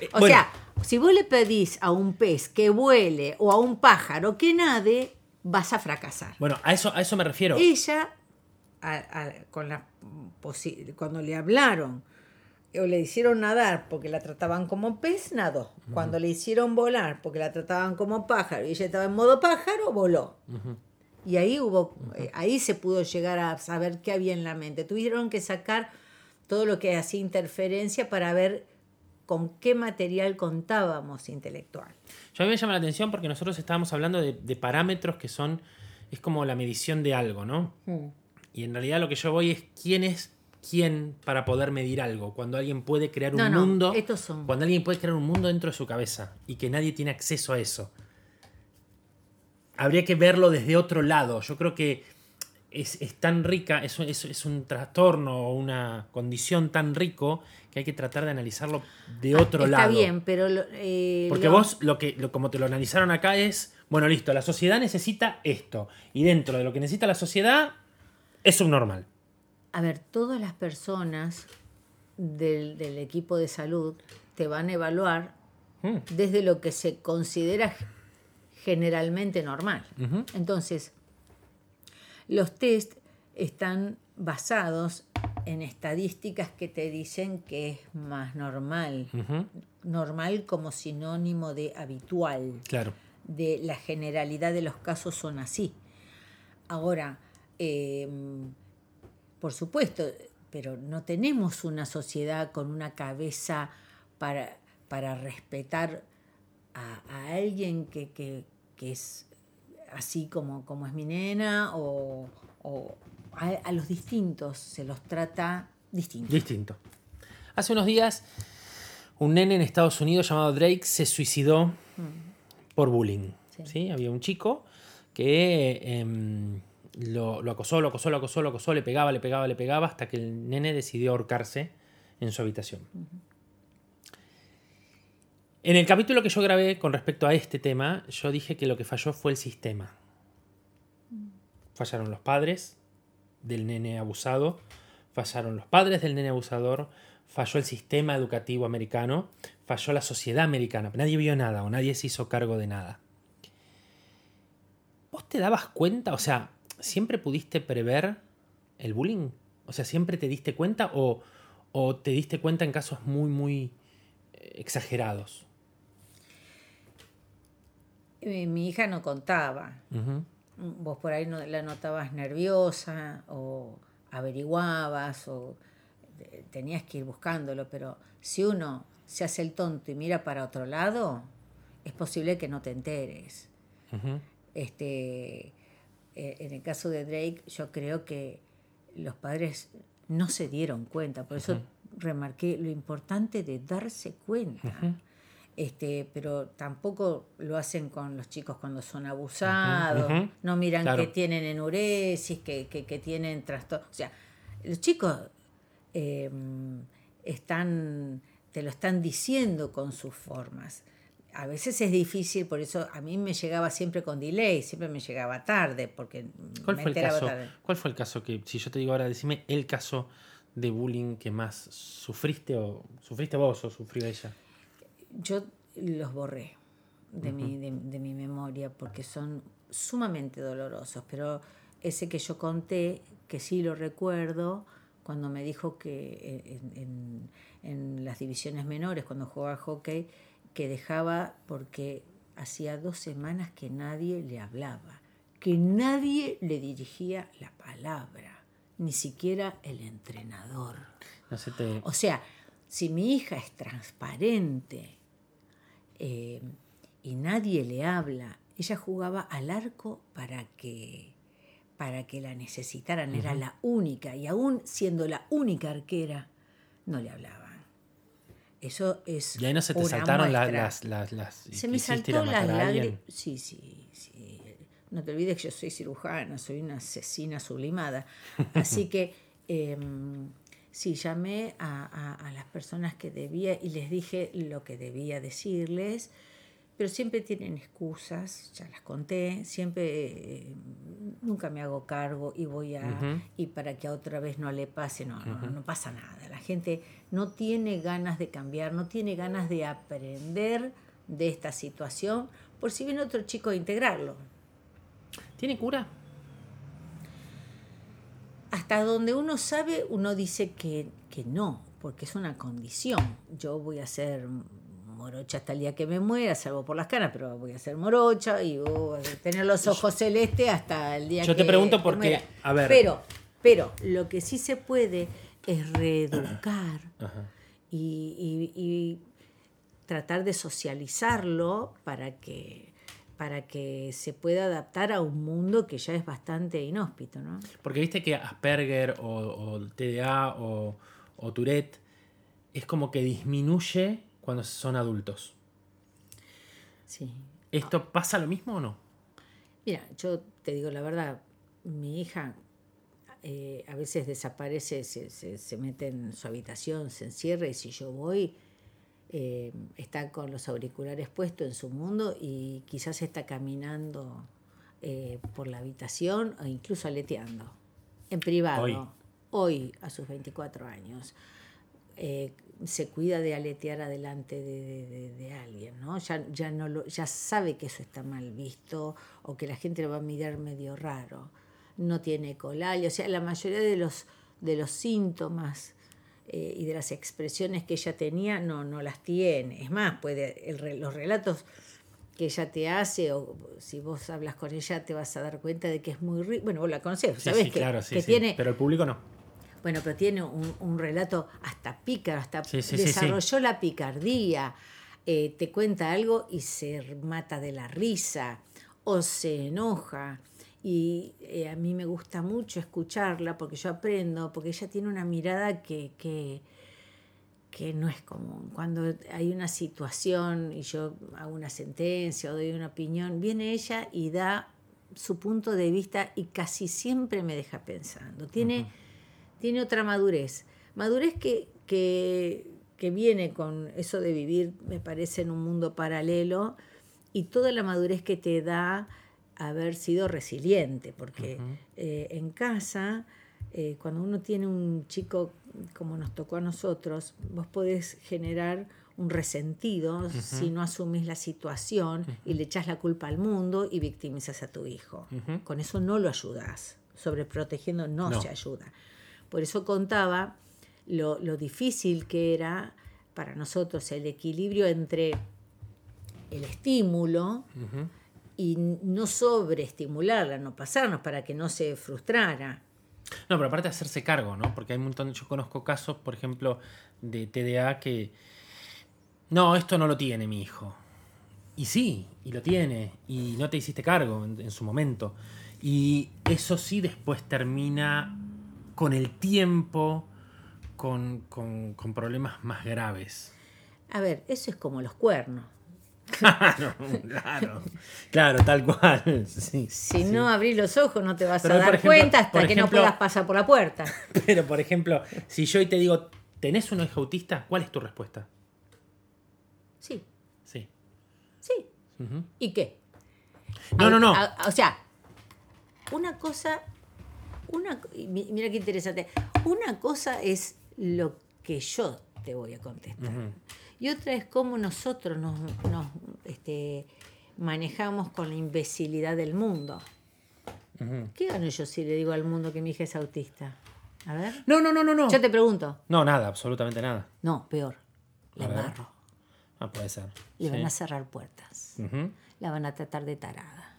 Eh, O bueno, sea, si vos le pedís a un pez que vuele o a un pájaro que nade, vas a fracasar. bueno, a eso, a eso me refiero. Ella, a- a- con la cuando le hablaron o le hicieron nadar porque la trataban como pez, nadó. Cuando le hicieron volar porque la trataban como pájaro y ella estaba en modo pájaro, voló. Y ahí hubo, eh, ahí se pudo llegar a saber qué había en la mente. Tuvieron que sacar todo lo que hacía interferencia para ver con qué material contábamos intelectual. Yo a mí me llama la atención porque nosotros estábamos hablando de, de parámetros que son, es como la medición de algo, ¿no? Y en realidad lo que yo voy es quién es quién para poder medir algo. Cuando alguien puede crear un No, mundo, estos son- cuando alguien puede crear un mundo dentro de su cabeza y que nadie tiene acceso a eso. Habría que verlo desde otro lado. Yo creo que es, es tan rica, es, un- es- es un trastorno o una condición tan rico que hay que tratar de analizarlo de otro Ah, Está lado. bien, pero... lo- eh, Porque lo- vos, lo que, lo, como te lo analizaron acá, es, bueno, listo, la sociedad necesita esto. Y dentro de lo que necesita la sociedad, es subnormal. A ver, todas las personas del, del equipo de salud te van a evaluar Mm. desde lo que se considera generalmente normal. Entonces, los test están basados en estadísticas que te dicen que es más normal. Normal como sinónimo de habitual Claro. de la generalidad de los casos son así. Ahora, eh, por supuesto, pero no tenemos una sociedad con una cabeza para, para respetar a, a alguien que, que- que es así como, como es mi nena o, o a, a los distintos se los trata distintos. Distinto. Hace unos días, un nene en Estados Unidos llamado Drake se suicidó por bullying. Sí. ¿sí? Había un chico que em, lo, lo acosó, lo acosó, lo acosó, lo acosó, le pegaba, le pegaba, le pegaba, hasta que el nene decidió ahorcarse en su habitación. En el capítulo que yo grabé con respecto a este tema, yo dije que lo que falló fue el sistema. Fallaron los padres del nene abusado, fallaron los padres del nene abusador, falló el sistema educativo americano, falló la sociedad americana. Nadie vio nada o nadie se hizo cargo de nada. ¿Vos te dabas cuenta? O sea, ¿siempre pudiste prever el bullying? O sea, ¿siempre te diste cuenta o, o te diste cuenta en casos muy, muy eh, exagerados? Eh, mi hija no contaba. Vos por ahí no, la notabas nerviosa o averiguabas o tenías que ir buscándolo, pero si uno se hace el tonto y mira para otro lado, es posible que no te enteres. este, eh, en el caso de Drake, yo creo que los padres no se dieron cuenta, por eso remarqué lo importante de darse cuenta. Este, pero tampoco lo hacen con los chicos cuando son abusados, no miran que tienen enuresis, que, que, que tienen trastorno. O sea, los chicos em, están, te lo están diciendo con sus formas. A veces es difícil, por eso a mí me llegaba siempre con delay, siempre me llegaba tarde, porque ¿Cuál fue el caso? ¿Cuál fue el caso que, si yo te digo ahora, decime el caso de bullying que más sufriste o sufriste vos o sufrió ella? yo los borré de, mi, de, mi memoria porque son sumamente dolorosos, pero ese que yo conté, que sí lo recuerdo, cuando me dijo que en, en, las divisiones menores, cuando jugaba hockey, que dejaba porque hacía dos semanas que nadie le hablaba, que nadie le dirigía la palabra, ni siquiera el entrenador. O sea, si mi hija es transparente, eh, y nadie le habla. Ella jugaba al arco para que, para que la necesitaran, era la única, y aún siendo la única arquera, no le hablaban. Eso es. Y ahí no se te saltaron las, las, las, Se me saltó las lágrimas. Sí, sí, sí. No te olvides que yo soy cirujana, soy una asesina sublimada. Así que (laughs) em, Sí, llamé a, las personas que debía y les dije lo que debía decirles, pero siempre tienen excusas, ya las conté, siempre eh, nunca me hago cargo y voy a y para que a otra vez no le pase, no, no, no pasa nada. La gente no tiene ganas de cambiar, no tiene ganas de aprender de esta situación, por si viene otro chico a integrarlo. ¿Tiene cura? hasta donde uno sabe, uno dice que, que no, porque es una condición. Yo voy a ser morocha hasta el día que me muera, salvo por las caras, pero voy a ser morocha y voy a tener los ojos celestes hasta el día Yo que te pregunto porque, a ver. Pero, pero lo que sí se puede es reeducar (clears throat) y, y tratar de socializarlo para que para que se pueda adaptar a un mundo que ya es bastante inhóspito, ¿no? Porque viste que Asperger o, TDA o, Tourette es como que disminuye cuando son adultos. Sí. ¿Esto pasa lo mismo o no? Mira, yo te digo la verdad, mi hija eh, a veces desaparece, se, se, mete en su habitación, se encierra y si yo voy, eh, está con los auriculares puestos en su mundo y quizás está caminando eh, por la habitación o incluso aleteando, en privado, hoy, a sus 24 años. Se cuida de aletear adelante de, alguien, ¿no? Ya, ya, no lo, ya sabe que eso está mal visto o que la gente lo va a mirar medio raro. No tiene colal, o sea, la mayoría de los, de los síntomas eh, y de las expresiones que ella tenía, no, no las tiene. Es más, puede, los relatos que ella te hace, o si vos hablas con ella, te vas a dar cuenta de que es muy rico. Bueno, vos la conocés, ¿sabés? Sí, claro, sí, tiene. Pero el público no. Bueno, pero tiene un, relato hasta pícaro, hasta desarrolló la picardía. Eh, te cuenta algo y se mata de la risa o se enoja y eh, a mí me gusta mucho escucharla porque yo aprendo, porque ella tiene una mirada que, que, que, no es común. Cuando hay una situación y yo hago una sentencia o doy una opinión, viene ella y da su punto de vista y casi siempre me deja pensando. Tiene, tiene otra madurez. Madurez que, que, que viene con eso de vivir, me parece, en un mundo paralelo y toda la madurez que te da haber sido resiliente, porque eh, en casa eh, cuando uno tiene un chico como nos tocó a nosotros, vos podés generar un resentido si no asumís la situación y le echas la culpa al mundo y victimizas a tu hijo. Con eso no lo ayudas. Sobreprotegiendo no, no, se ayuda. Por eso contaba lo, lo difícil que era para nosotros el equilibrio entre el estímulo y no sobreestimularla, no pasarnos para que no se frustrara. No, pero aparte de hacerse cargo, ¿no? Porque hay un montón, yo conozco casos, por ejemplo, de TDA que, no, esto no lo tiene mi hijo. Y sí, y lo tiene, y no te hiciste cargo en, su momento. Y eso sí después termina con el tiempo, con, con, con problemas más graves. A ver, eso es como los cuernos. (laughs) Claro, claro, claro, tal cual. (laughs) si no abrís los ojos no te vas a dar cuenta hasta que no puedas pasar por la puerta. (laughs) Pero, por ejemplo, si yo hoy te digo, ¿tenés un hijo autista? ¿Cuál es tu respuesta? Sí. Sí. Sí. ¿Y qué? No, no, no. o sea, una cosa, una, mira qué interesante, una cosa es lo que yo te voy a contestar. Y otra es cómo nosotros nos, este, manejamos con la imbecilidad del mundo. ¿Qué gano yo si le digo al mundo que mi hija es autista? A ver. No, no, no, no, no. Yo te pregunto. No, nada, absolutamente nada. No, peor. Le amarro. Ah, puede ser. Le van a cerrar puertas. La van a tratar de tarada.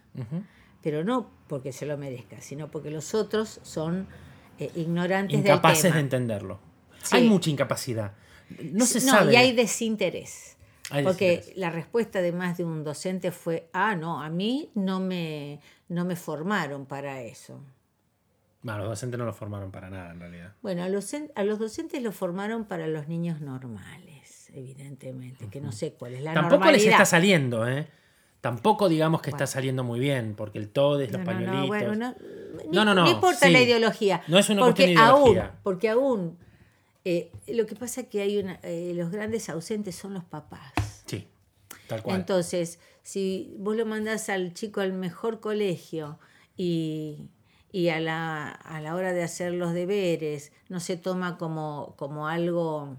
Pero no porque se lo merezca, sino porque los otros son eh, ignorantes Incapaces del tema. de entenderlo. Hay mucha incapacidad. No se no, y hay desinterés. porque la respuesta de más de un docente fue, ah, no, a mí no me, no me formaron para eso. No, los docentes no lo formaron para nada, en realidad. Bueno, a los, a los docentes lo formaron para los niños normales, evidentemente, que no sé cuál es la Tampoco les está saliendo, ¿eh? Tampoco digamos que está saliendo muy bien, porque el TODES, los pañuelitos... No, no, no, no, importa la ideología. No es una porque cuestión de ideología. Aún, porque aún eh, lo que pasa es que hay una, eh, los grandes ausentes son los papás. Sí, tal cual. Entonces, si vos lo mandás al chico al mejor colegio y, a, la, a la hora de hacer los deberes no se toma como, como algo,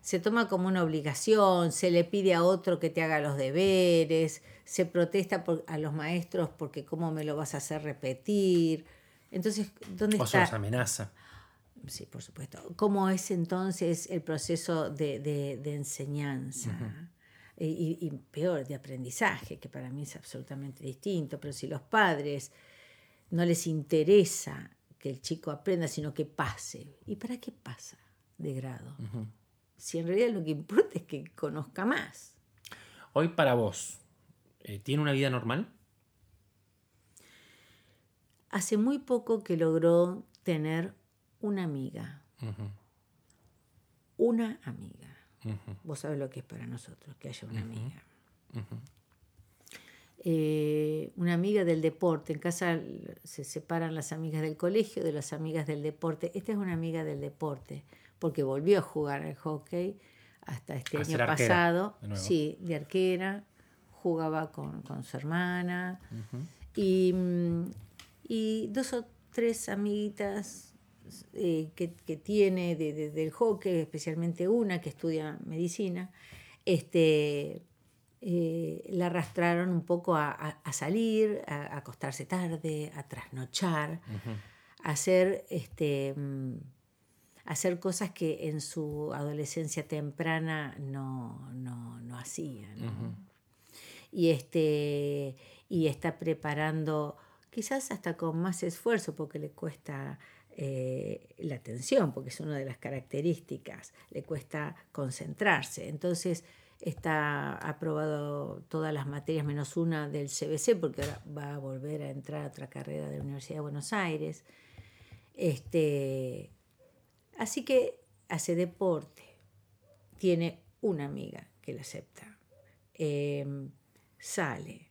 se toma como una obligación, se le pide a otro que te haga los deberes, se protesta por, a los maestros porque cómo me lo vas a hacer repetir. Entonces, ¿dónde o está? Amenaza. Sí, por supuesto. ¿Cómo es entonces el proceso de, enseñanza? y, peor, de aprendizaje, que para mí es absolutamente distinto. Pero si los padres no les interesa que el chico aprenda, sino que pase. ¿Y para qué pasa de grado? Si en realidad lo que importa es que conozca más. Hoy para vos, ¿tiene una vida normal? Hace muy poco que logró tener una amiga. Una amiga. Vos sabés lo que es para nosotros, que haya una amiga. Eh, una amiga del deporte. En casa se separan las amigas del colegio de las amigas del deporte. Esta es una amiga del deporte, porque volvió a jugar al hockey hasta este año pasado. sí, de arquera. Jugaba con, su hermana. y, mm, y dos o tres amiguitas eh, que, tiene del hockey, especialmente una que estudia medicina, este, eh, la arrastraron un poco a, salir, a, acostarse tarde, a trasnochar, a hacer, este, mm, hacer cosas que en su adolescencia temprana no, no, no hacía. Y, este, y está preparando, quizás hasta con más esfuerzo, porque le cuesta eh, la atención, porque es una de las características, le cuesta concentrarse. Entonces está aprobado todas las materias menos una del CBC, porque ahora va a volver a entrar a otra carrera de la Universidad de Buenos Aires. Este, así que hace deporte, tiene una amiga que la acepta, em, sale,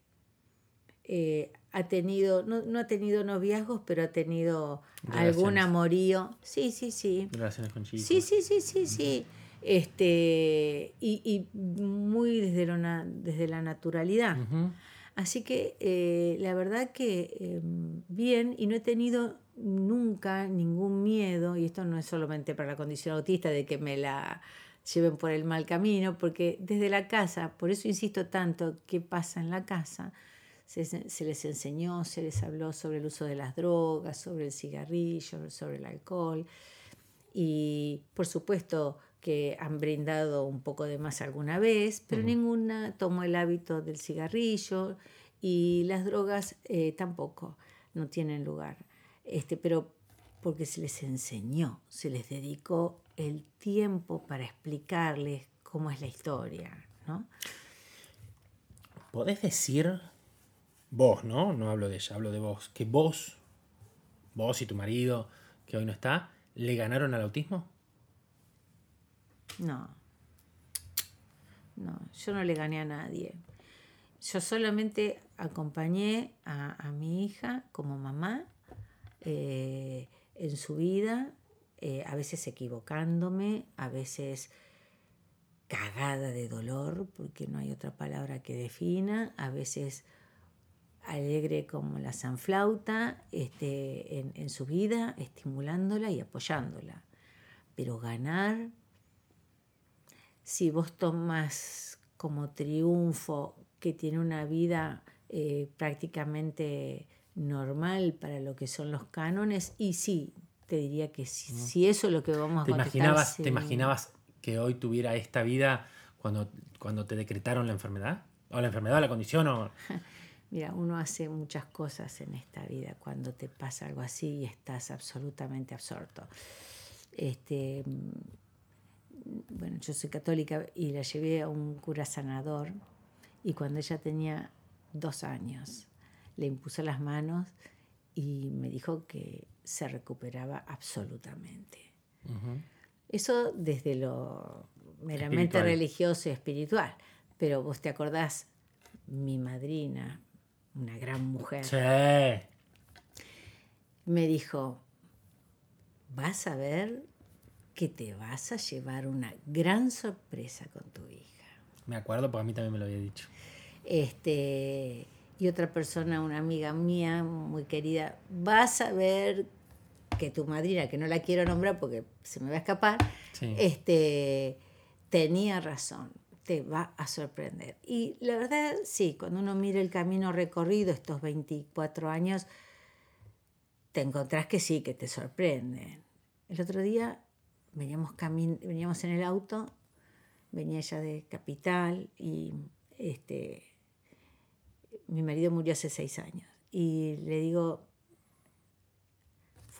eh, ha tenido, no, no, ha tenido noviazgos, pero ha tenido algún amorío. Sí, sí, sí. Relaciones con chicos. Sí, sí, sí, sí, sí. Este, y, y muy desde, lo desde la naturalidad. Así que eh, la verdad que em, bien, y no he tenido nunca ningún miedo, y esto no es solamente para la condición autista de que me la lleven por el mal camino, porque desde la casa, por eso insisto tanto, ¿qué pasa en la casa? Se, se, les enseñó, se les habló sobre el uso de las drogas, sobre el cigarrillo, sobre el alcohol, y por supuesto que han brindado un poco de más alguna vez, pero ninguna tomó el hábito del cigarrillo y las drogas eh, tampoco no tienen lugar. Este, pero porque se les enseñó, se les dedicó el tiempo para explicarles cómo es la historia, ¿no? ¿Podés decir, vos, ¿no? No hablo de ella, hablo de vos, que vos, vos y tu marido, que hoy no está, le ganaron al autismo? No. No, yo no le gané a nadie. Yo solamente acompañé a, mi hija como mamá eh, en su vida, eh, a veces equivocándome, a veces cagada de dolor, porque no hay otra palabra que defina, a veces alegre como la sanflauta este, en, su vida, estimulándola y apoyándola. Pero ganar si vos tomas como triunfo que tiene una vida eh, prácticamente normal para lo que son los cánones, y sí, te diría que si eso es lo que vamos a ¿Te imaginabas, ¿Te imaginabas que hoy tuviera esta vida cuando, cuando te decretaron la enfermedad? ¿O la enfermedad o la condición? O... (laughs) Mira, uno hace muchas cosas en esta vida cuando te pasa algo así y estás absolutamente absorto. Este, bueno, yo soy católica y la llevé a un cura sanador y cuando ella tenía dos años le impuso las manos y me dijo que se recuperaba absolutamente. Eso desde lo meramente religioso y espiritual. Pero vos te acordás, mi madrina, una gran mujer, me dijo, vas a ver que te vas a llevar una gran sorpresa con tu hija. Me acuerdo, porque a mí también me lo había dicho. Este, y otra persona, una amiga mía muy querida, vas a ver que tu madrina, que no la quiero nombrar porque se me va a escapar, este, tenía razón, te va a sorprender. Y la verdad, sí, cuando uno mira el camino recorrido estos 24 años, te encontrás que sí, que te sorprenden. El otro día veníamos, veníamos en el auto, venía ella de Capital y este, mi marido murió hace seis años. Y le digo,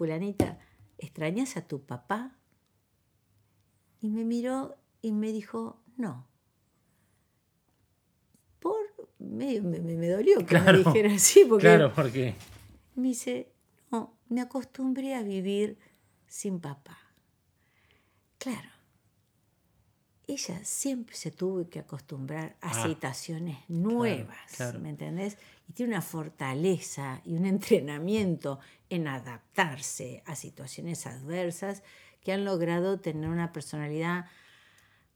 fulanita, ¿extrañas a tu papá? Y me miró y me dijo, no. Por, me, me, dolió que me dijera así, porque, claro, porque me dice, no, me acostumbré a vivir sin papá. Claro. Ella siempre se tuvo que acostumbrar a ah, situaciones nuevas, ¿me entendés? Y tiene una fortaleza y un entrenamiento en adaptarse a situaciones adversas que han logrado tener una personalidad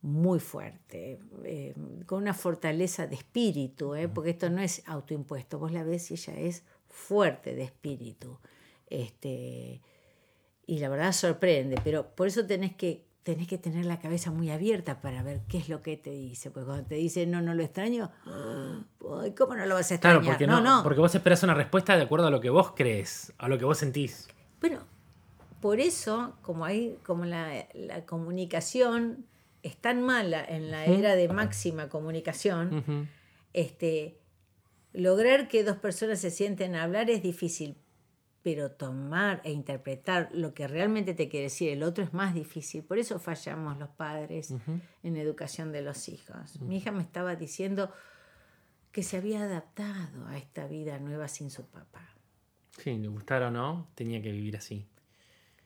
muy fuerte, eh, con una fortaleza de espíritu, ¿eh? porque esto no es autoimpuesto, vos la ves y ella es fuerte de espíritu. Este, y la verdad sorprende, pero por eso tenés que tenés que tener la cabeza muy abierta para ver qué es lo que te dice. Porque cuando te dice no, no lo extraño, ¿cómo no lo vas a extrañar? Claro, porque, no, porque vos esperás una respuesta de acuerdo a lo que vos crees, a lo que vos sentís. Bueno, por eso, como, hay, como la, comunicación es tan mala en la era de máxima comunicación, este, lograr que dos personas se sienten a hablar es difícil, pero tomar e interpretar lo que realmente te quiere decir el otro es más difícil. Por eso fallamos los padres en educación de los hijos. Mi hija me estaba diciendo que se había adaptado a esta vida nueva sin su papá. Sí, le gustara o no, tenía que vivir así.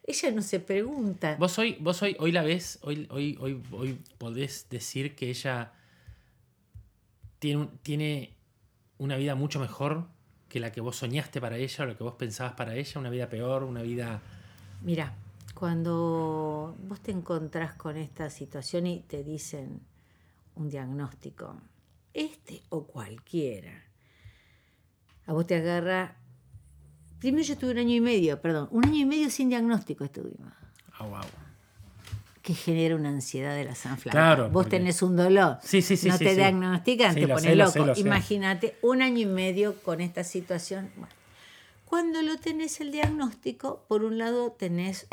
Ella no se pregunta. Vos hoy, vos hoy, hoy la ves, hoy, hoy, hoy, hoy podés decir que ella tiene, tiene una vida mucho mejor que la que vos soñaste para ella o lo que vos pensabas para ella, una vida peor, una vida... Mira, cuando vos te encontrás con esta situación y te dicen un diagnóstico, este o cualquiera, a vos te agarra Primero yo estuve un año y medio, perdón, un año y medio sin diagnóstico estuvimos. Ah, wow. Que genera una ansiedad de la sanflauta. Claro, Vos porque- tenés un dolor, Sí, sí, sí, no te diagnostican, te pones lo loco. Imagínate un año y medio con esta situación. Bueno, cuando lo tenés el diagnóstico, por un lado tenés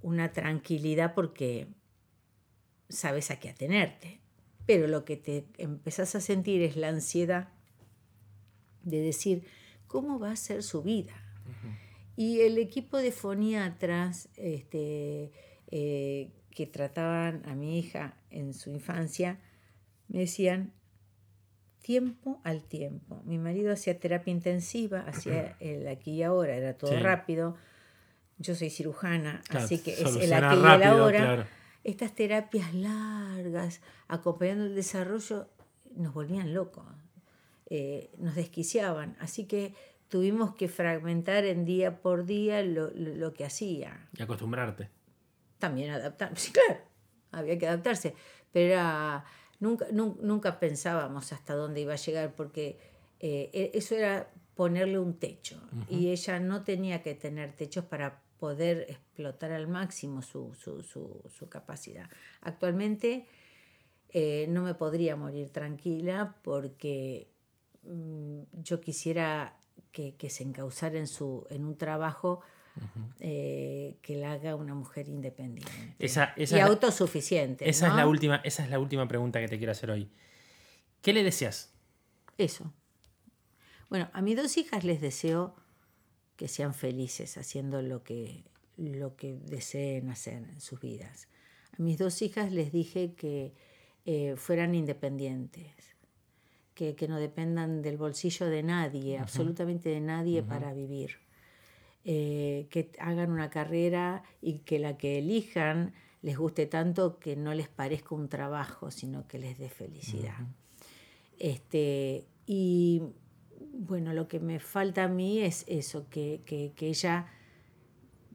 una tranquilidad porque sabes a qué atenerte, pero lo que te empezás a sentir es la ansiedad de decir, ¿cómo va a ser su vida? Y el equipo de foniatras este, eh, que trataban a mi hija en su infancia me decían tiempo al tiempo. Mi marido hacía terapia intensiva, hacía el aquí y ahora, era todo Sí. rápido. Yo soy cirujana, Claro, así que es el aquí y el ahora. claro. Estas terapias largas, acompañando el desarrollo, nos volvían locos, eh, nos desquiciaban. Así que tuvimos que fragmentar en día por día lo, lo- lo que hacía. Y acostumbrarte. También adaptar, (laughs) sí, claro, había que adaptarse, pero era, nunca, nun- nunca pensábamos hasta dónde iba a llegar, porque eh, e- eso era ponerle un techo, y ella no tenía que tener techos para poder explotar al máximo su, su, su- su capacidad. Actualmente eh, no me podría morir tranquila porque mm, yo quisiera que, que se encauzara en, su, en un trabajo eh, que la haga una mujer independiente Esa, esa y es la- autosuficiente. Esa, es la última, esa es la última pregunta que te quiero hacer hoy. ¿Qué le deseas? Eso. Bueno, a mis dos hijas les deseo que sean felices haciendo lo que, lo que deseen hacer en sus vidas. A mis dos hijas les dije que eh, fueran independientes, que, que no dependan del bolsillo de nadie, absolutamente de nadie para vivir. Eh, que hagan una carrera y que la que elijan les guste tanto que no les parezca un trabajo, sino que les dé felicidad. Este, y bueno, lo que me falta a mí es eso, que, que- que ella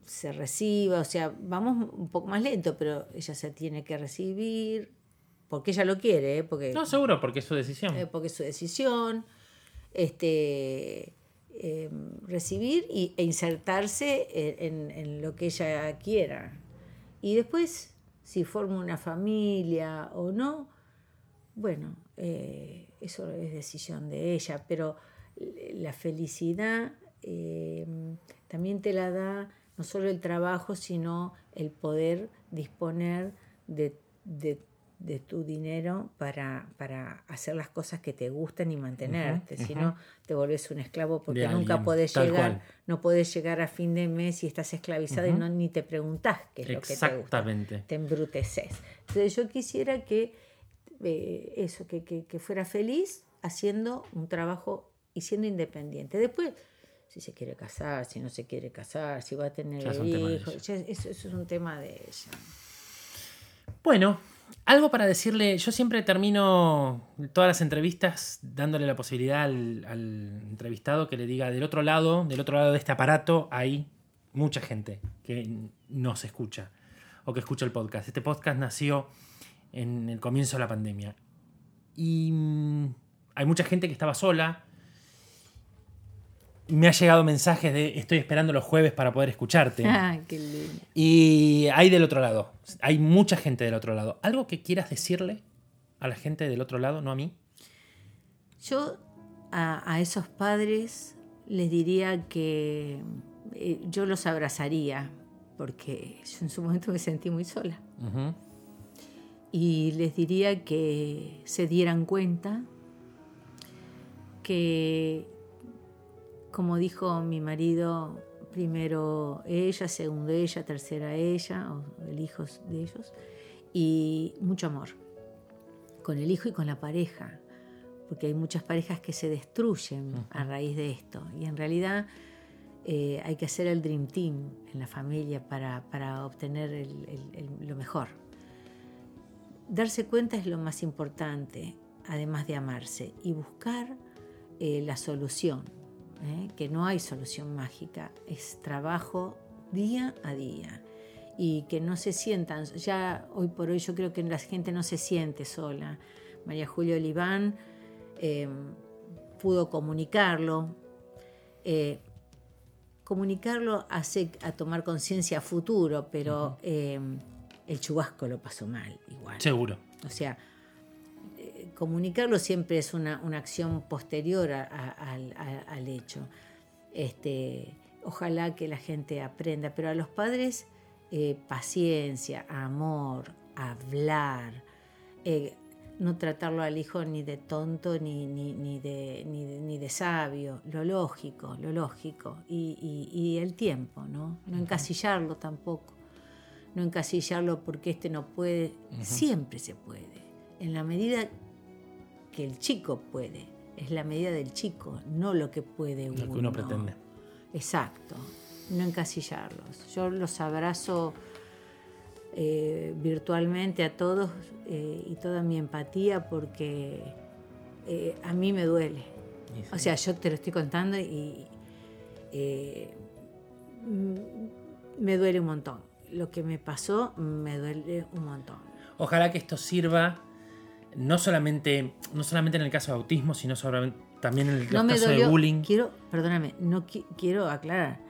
se reciba, o sea, vamos un poco más lento, pero ella se tiene que recibir, porque ella lo quiere, ¿eh? porque, No, seguro, porque es su decisión. eh, porque es su decisión, este, eh, recibir y, e insertarse en, lo que ella quiera. Y después, si forma una familia o no, bueno, eh, eso es decisión de ella, pero la felicidad eh, también te la da no solo el trabajo, sino el poder disponer de, de- de tu dinero para, para hacer las cosas que te gustan y mantenerte. Si no, te volvés un esclavo porque nunca podés llegar, cual. no podés llegar a fin de mes y estás esclavizado y no, ni te preguntás qué es lo que te gusta te embruteces. Entonces yo quisiera que eh, eso, que, que- que fuera feliz haciendo un trabajo y siendo independiente. Después, si se quiere casar, si no se quiere casar, si va a tener hijos, eso, eso es un tema de ella. Bueno, algo para decirle. Yo siempre termino todas las entrevistas dándole la posibilidad al, entrevistado que le diga del otro lado, del otro lado de este aparato, hay mucha gente que nos escucha o que escucha el podcast. Este podcast nació en el comienzo de la pandemia. Y mm, hay mucha gente que estaba sola. Me ha llegado mensajes de estoy esperando los jueves para poder escucharte. (laughs) Ah, qué lindo. Y hay del otro lado. Hay mucha gente del otro lado. ¿Algo que quieras decirle a la gente del otro lado, no a mí? Yo a, a esos padres les diría que eh, yo los abrazaría, porque yo en su momento me sentí muy sola. Y les diría que se dieran cuenta que, como dijo mi marido, primero ella, segundo ella, tercera ella, o el hijo de ellos, y mucho amor con el hijo y con la pareja, porque hay muchas parejas que se destruyen a raíz de esto, y en realidad eh, hay que hacer el Dream Team en la familia para, para obtener el- el- el- lo mejor. Darse cuenta es lo más importante, además de amarse, y buscar eh, la solución, ¿eh? que no hay solución mágica, es trabajo día a día. Y que no se sientan, ya hoy por hoy yo creo que la gente no se siente sola. María Julia Oliván eh, pudo comunicarlo. Eh, comunicarlo hace a tomar conciencia a futuro, pero eh, el chubasco lo pasó mal igual. Seguro. O sea, comunicarlo siempre es una, una acción posterior a- a- al, a- al hecho. Este, ojalá que la gente aprenda, pero a los padres eh, paciencia, amor, hablar, eh, no tratarlo al hijo ni de tonto ni, ni, ni de, ni, de, ni de sabio, lo lógico, lo lógico, y, y- y el tiempo, ¿no? No encasillarlo tampoco, no encasillarlo porque este no puede, siempre se puede, en la medida que el chico puede, es la medida del chico, no lo que puede Lo uno. que uno pretende. Exacto, no encasillarlos. Yo los abrazo eh, virtualmente a todos eh, y toda mi empatía porque eh, a mí me duele. Sí. O sea, yo te lo estoy contando y me duele un montón. Lo que me pasó me duele un montón. Ojalá que esto sirva no solamente, no solamente en el caso de autismo, sino sobre- también en el No caso de bullying. quiero, perdóname, no qui- quiero aclarar,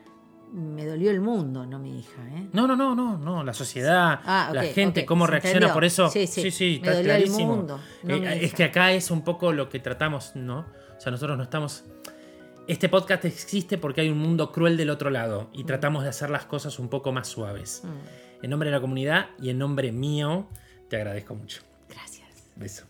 me dolió el mundo, no mi hija, ¿eh? No, no, no, no, no, la sociedad, Ah, la gente, cómo reacciona por eso. Sí, sí, me está dolió el clarísimo. mundo, no Eh, es que acá es un poco lo que tratamos, ¿no? O sea, nosotros no estamos. Este podcast existe porque hay un mundo cruel del otro lado Mm. y tratamos de hacer las cosas un poco más suaves. Mm, En nombre de la comunidad y en nombre mío, te agradezco mucho. Beso.